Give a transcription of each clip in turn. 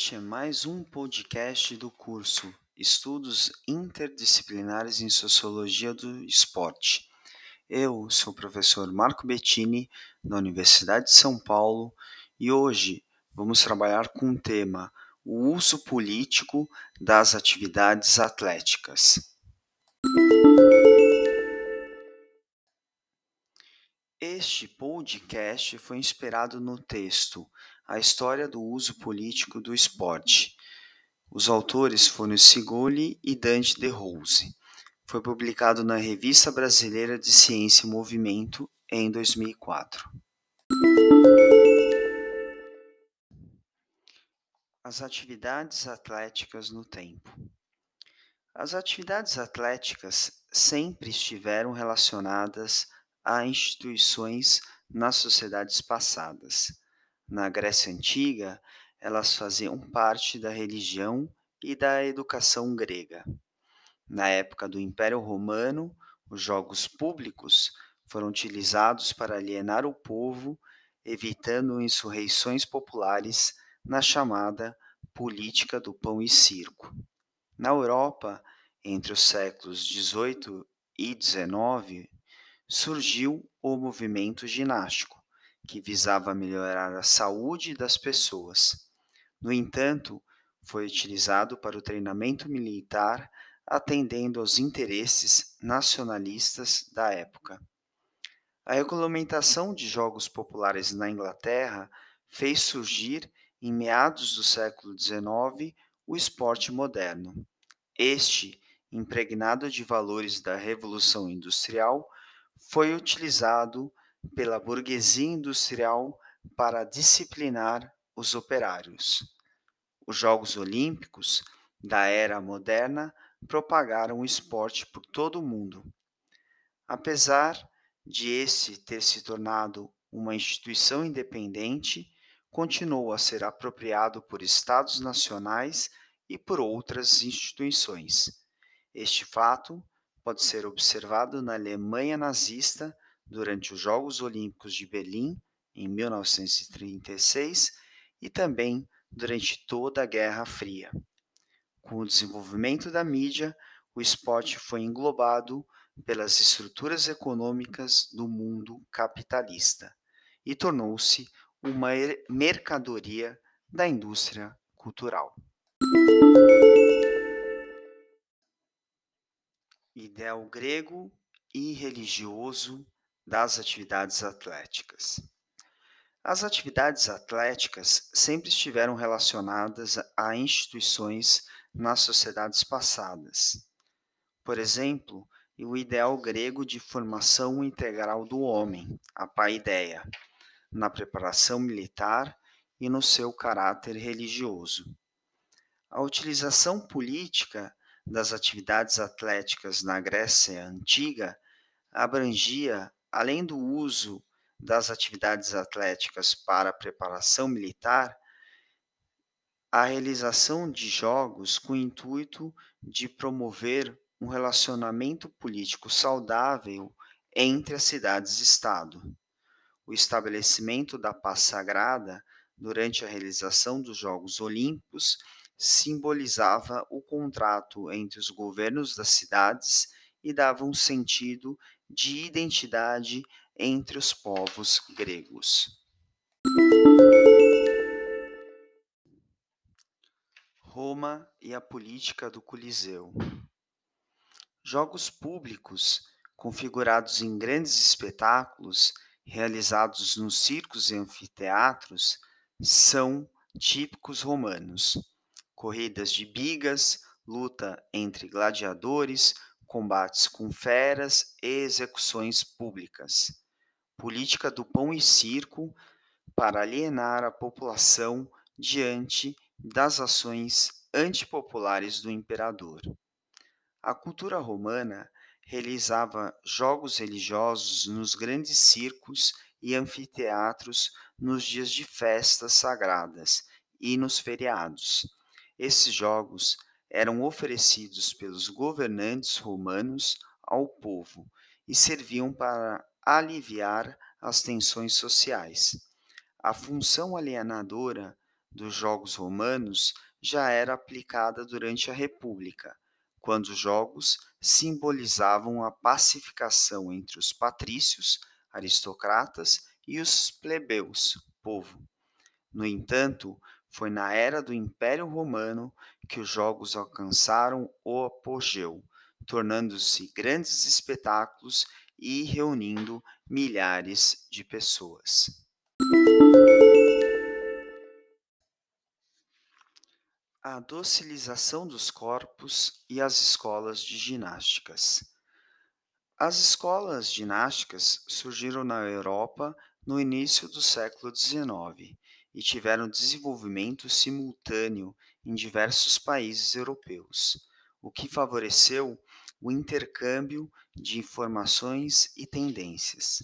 Este é mais um podcast do curso Estudos Interdisciplinares em Sociologia do Esporte. Eu sou o professor Marco Bettini, da Universidade de São Paulo, e hoje vamos trabalhar com o tema o uso político das atividades atléticas. Este podcast foi inspirado no texto A História do Uso Político do Esporte. Os autores foram Sigoli e Dante de Rose. Foi publicado na Revista Brasileira de Ciência e Movimento em 2004. As atividades atléticas no tempo. As atividades atléticas sempre estiveram relacionadas a instituições nas sociedades passadas. Na Grécia Antiga, elas faziam parte da religião e da educação grega. Na época do Império Romano, os jogos públicos foram utilizados para alienar o povo, evitando insurreições populares na chamada política do pão e circo. Na Europa, entre os séculos XVIII e XIX, surgiu o movimento ginástico, que visava melhorar a saúde das pessoas. No entanto, foi utilizado para o treinamento militar, atendendo aos interesses nacionalistas da época. A regulamentação de jogos populares na Inglaterra fez surgir, em meados do século XIX, o esporte moderno. Este, impregnado de valores da Revolução Industrial, foi utilizado pela burguesia industrial para disciplinar os operários. Os Jogos Olímpicos da era moderna propagaram o esporte por todo o mundo. Apesar de esse ter se tornado uma instituição independente, continuou a ser apropriado por estados nacionais e por outras instituições. Este fato pode ser observado na Alemanha nazista durante os Jogos Olímpicos de Berlim, em 1936, e também durante toda a Guerra Fria. Com o desenvolvimento da mídia, o esporte foi englobado pelas estruturas econômicas do mundo capitalista e tornou-se uma mercadoria da indústria cultural. Ideal grego e religioso das atividades atléticas. As atividades atléticas sempre estiveram relacionadas a instituições nas sociedades passadas. Por exemplo, o ideal grego de formação integral do homem, a paideia, na preparação militar e no seu caráter religioso. A utilização política das atividades atléticas na Grécia Antiga abrangia, além do uso das atividades atléticas para preparação militar, a realização de jogos com o intuito de promover um relacionamento político saudável entre as cidades-estado. O estabelecimento da paz sagrada durante a realização dos Jogos Olímpicos simbolizava o contrato entre os governos das cidades e dava um sentido de identidade entre os povos gregos. Roma e a política do Coliseu. Jogos públicos, configurados em grandes espetáculos realizados nos circos e anfiteatros, são típicos romanos corridas de bigas, luta entre gladiadores, combates com feras e execuções públicas. Política do pão e circo para alienar a população diante das ações antipopulares do imperador. A cultura romana realizava jogos religiosos nos grandes circos e anfiteatros nos dias de festas sagradas e nos feriados esses jogos eram oferecidos pelos governantes romanos ao povo e serviam para aliviar as tensões sociais. A função alienadora dos Jogos Romanos já era aplicada durante a República, quando os jogos simbolizavam a pacificação entre os patrícios, aristocratas, e os plebeus, povo. No entanto, foi na era do Império Romano que os jogos alcançaram o apogeu, tornando-se grandes espetáculos e reunindo milhares de pessoas. A docilização dos corpos e as escolas de ginásticas. As escolas ginásticas surgiram na Europa no início do século XIX e tiveram desenvolvimento simultâneo em diversos países europeus, o que favoreceu o intercâmbio de informações e tendências.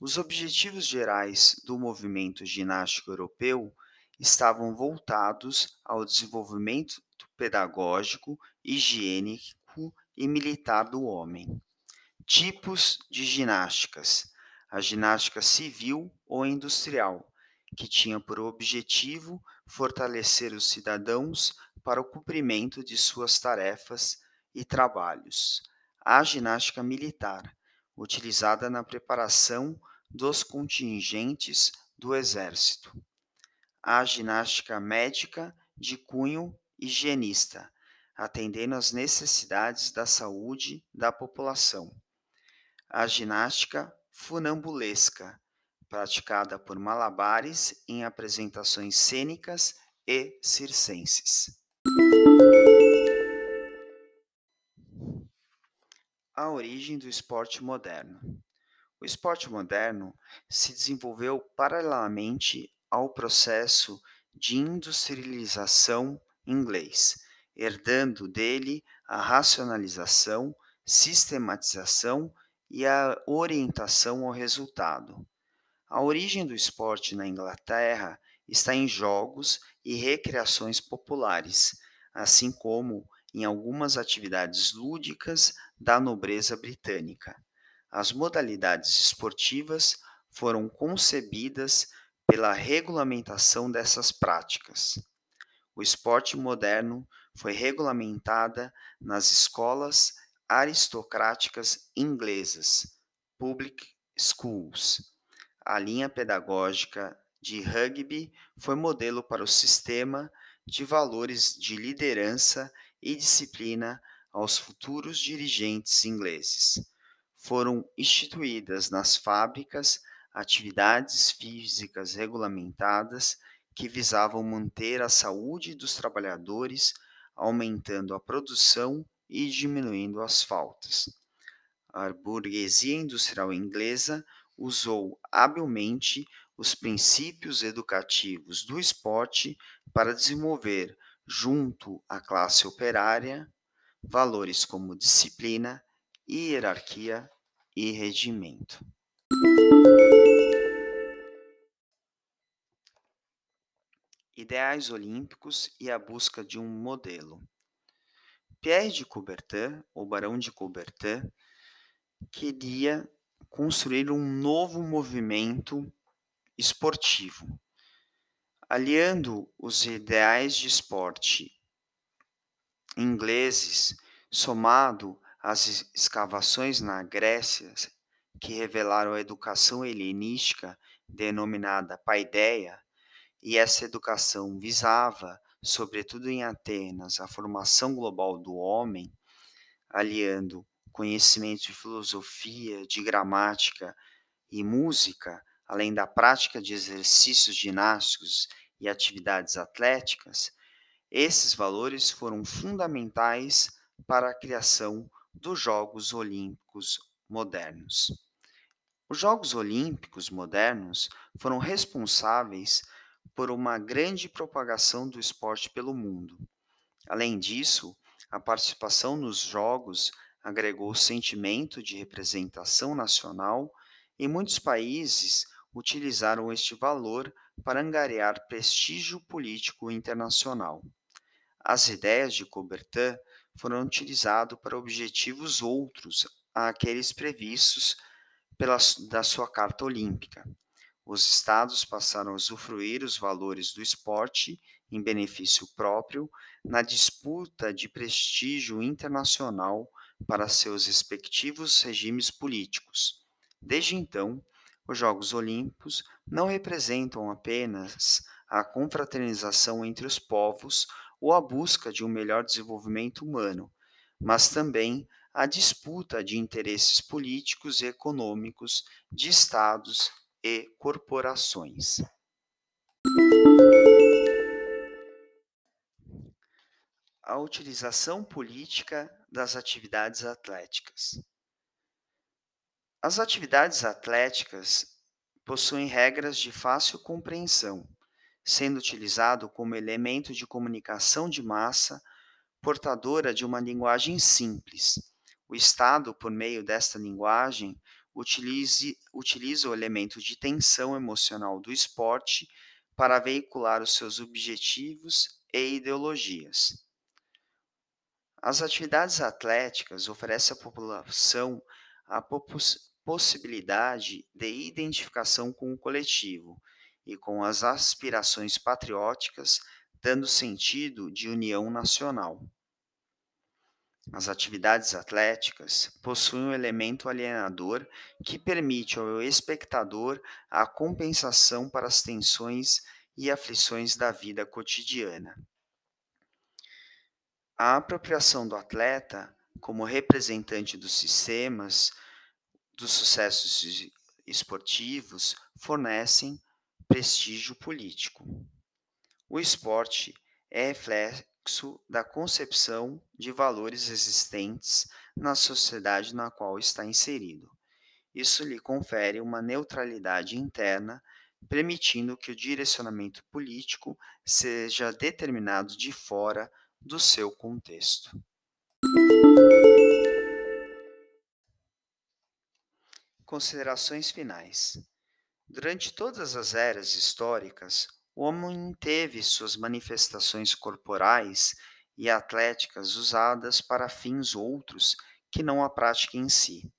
Os objetivos gerais do movimento ginástico europeu estavam voltados ao desenvolvimento pedagógico, higiênico e militar do homem. Tipos de ginásticas: a ginástica civil ou industrial, que tinha por objetivo fortalecer os cidadãos para o cumprimento de suas tarefas e trabalhos. A ginástica militar, utilizada na preparação dos contingentes do exército. A ginástica médica de cunho higienista, atendendo às necessidades da saúde da população. A ginástica funambulesca, praticada por malabares em apresentações cênicas e circenses. A origem do esporte moderno. O esporte moderno se desenvolveu paralelamente ao processo de industrialização inglês, herdando dele a racionalização, sistematização e a orientação ao resultado. A origem do esporte na Inglaterra está em jogos e recreações populares, assim como em algumas atividades lúdicas da nobreza britânica. As modalidades esportivas foram concebidas pela regulamentação dessas práticas. O esporte moderno foi regulamentada nas escolas aristocráticas inglesas, public schools, a linha pedagógica de rugby foi modelo para o sistema de valores de liderança e disciplina aos futuros dirigentes ingleses. Foram instituídas nas fábricas atividades físicas regulamentadas que visavam manter a saúde dos trabalhadores, aumentando a produção e diminuindo as faltas. A burguesia industrial inglesa usou habilmente os princípios educativos do esporte para desenvolver, junto à classe operária, valores como disciplina, hierarquia e regimento. Ideais olímpicos e a busca de um modelo. Pierre de Coubertin, ou Barão de Coubertin, queria construir um novo movimento esportivo, aliando os ideais de esporte ingleses, somado às escavações na Grécia, que revelaram a educação helenística denominada paideia, e essa educação visava, sobretudo em Atenas, a formação global do homem, aliando conhecimento de filosofia, de gramática e música, além da prática de exercícios ginásticos e atividades atléticas, esses valores foram fundamentais para a criação dos Jogos Olímpicos modernos. Os Jogos Olímpicos modernos foram responsáveis por uma grande propagação do esporte pelo mundo. Além disso, a participação nos Jogos agregou sentimento de representação nacional e muitos países utilizaram este valor para angariar prestígio político internacional. As ideias de Coubertin foram utilizadas para objetivos outros àqueles previstos pela, da sua Carta Olímpica. Os estados passaram a usufruir os valores do esporte em benefício próprio na disputa de prestígio internacional para seus respectivos regimes políticos. Desde então, os Jogos Olímpicos não representam apenas a confraternização entre os povos ou a busca de um melhor desenvolvimento humano, mas também a disputa de interesses políticos e econômicos de estados e corporações. A utilização política das atividades atléticas. As atividades atléticas possuem regras de fácil compreensão, sendo utilizado como elemento de comunicação de massa portadora de uma linguagem simples. O Estado, por meio desta linguagem, utilize, utiliza o elemento de tensão emocional do esporte para veicular os seus objetivos e ideologias. As atividades atléticas oferecem à população a possibilidade de identificação com o coletivo e com as aspirações patrióticas, dando sentido de união nacional. As atividades atléticas possuem um elemento alienador que permite ao espectador a compensação para as tensões e aflições da vida cotidiana. A apropriação do atleta como representante dos sistemas dos sucessos esportivos fornecem prestígio político. O esporte é reflexo da concepção de valores existentes na sociedade na qual está inserido. Isso lhe confere uma neutralidade interna, permitindo que o direcionamento político seja determinado de fora do seu contexto. Considerações finais. Durante todas as eras históricas, o homem teve suas manifestações corporais e atléticas usadas para fins outros que não a prática em si.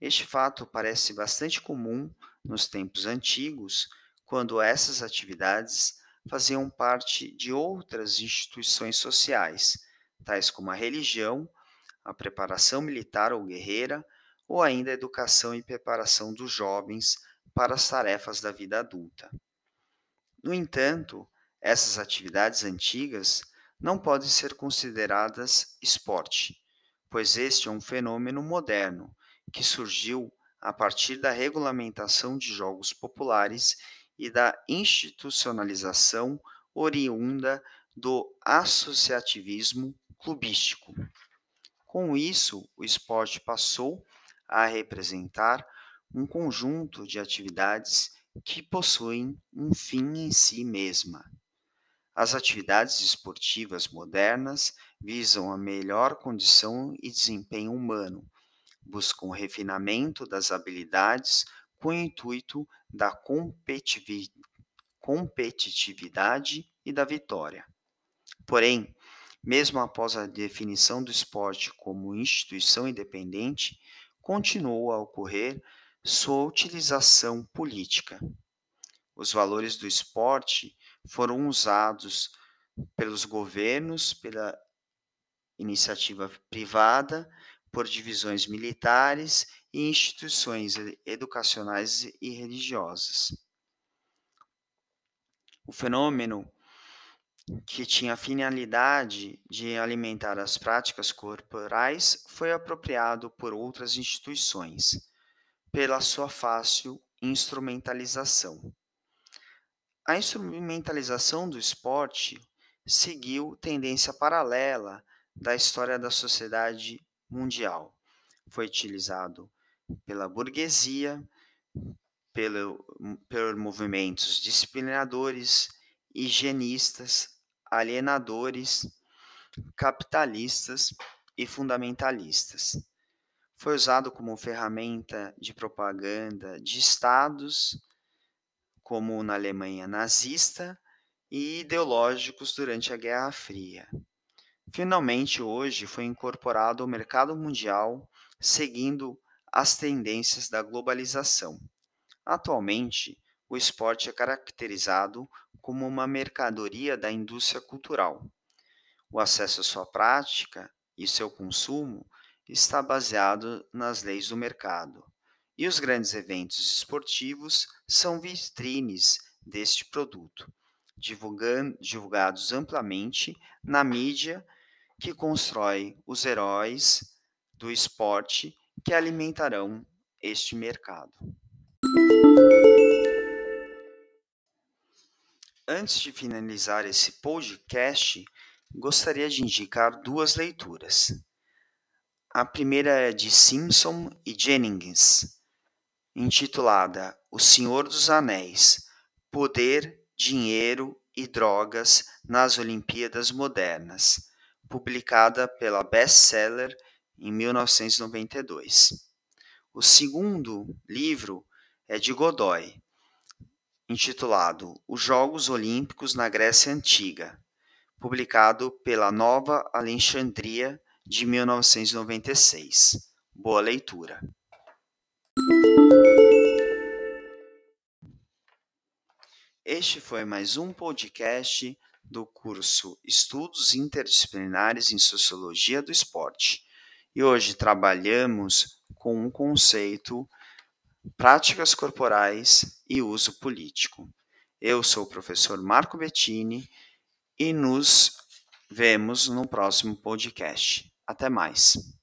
Este fato parece bastante comum nos tempos antigos, quando essas atividades faziam parte de outras instituições sociais, tais como a religião, a preparação militar ou guerreira, ou ainda a educação e preparação dos jovens para as tarefas da vida adulta. No entanto, essas atividades antigas não podem ser consideradas esporte, pois este é um fenômeno moderno que surgiu a partir da regulamentação de jogos populares e da institucionalização oriunda do associativismo clubístico. Com isso, o esporte passou a representar um conjunto de atividades que possuem um fim em si mesma. As atividades esportivas modernas visam a melhor condição e desempenho humano, buscam o refinamento das habilidades com o intuito da competitividade e da vitória. Porém, mesmo após a definição do esporte como instituição independente, continuou a ocorrer sua utilização política. Os valores do esporte foram usados pelos governos, pela iniciativa privada, por divisões militares e instituições educacionais e religiosas. O fenômeno que tinha a finalidade de alimentar as práticas corporais foi apropriado por outras instituições pela sua fácil instrumentalização. A instrumentalização do esporte seguiu tendência paralela da história da sociedade mundial. Foi utilizado pela burguesia, pelo, por movimentos disciplinadores, higienistas, alienadores, capitalistas e fundamentalistas foi usado como ferramenta de propaganda de estados, como na Alemanha nazista, e ideológicos durante a Guerra Fria. Finalmente, hoje foi incorporado ao mercado mundial, seguindo as tendências da globalização. Atualmente, o esporte é caracterizado como uma mercadoria da indústria cultural. O acesso à sua prática e seu consumo está baseado nas leis do mercado, e os grandes eventos esportivos são vitrines deste produto, divulgados amplamente na mídia que constrói os heróis do esporte que alimentarão este mercado. Antes de finalizar esse podcast, gostaria de indicar duas leituras. A primeira é de Simpson e Jennings, intitulada O Senhor dos Anéis: Poder, Dinheiro e Drogas nas Olimpíadas Modernas, publicada pela Bestseller em 1992. O segundo livro é de Godoy, intitulado Os Jogos Olímpicos na Grécia Antiga, publicado pela Nova Alexandria de 1996. Boa leitura. Este foi mais um podcast do curso Estudos Interdisciplinares em Sociologia do Esporte. E hoje trabalhamos com o conceito práticas corporais e uso político. Eu sou o professor Marco Bettini e nos vemos no próximo podcast. Até mais.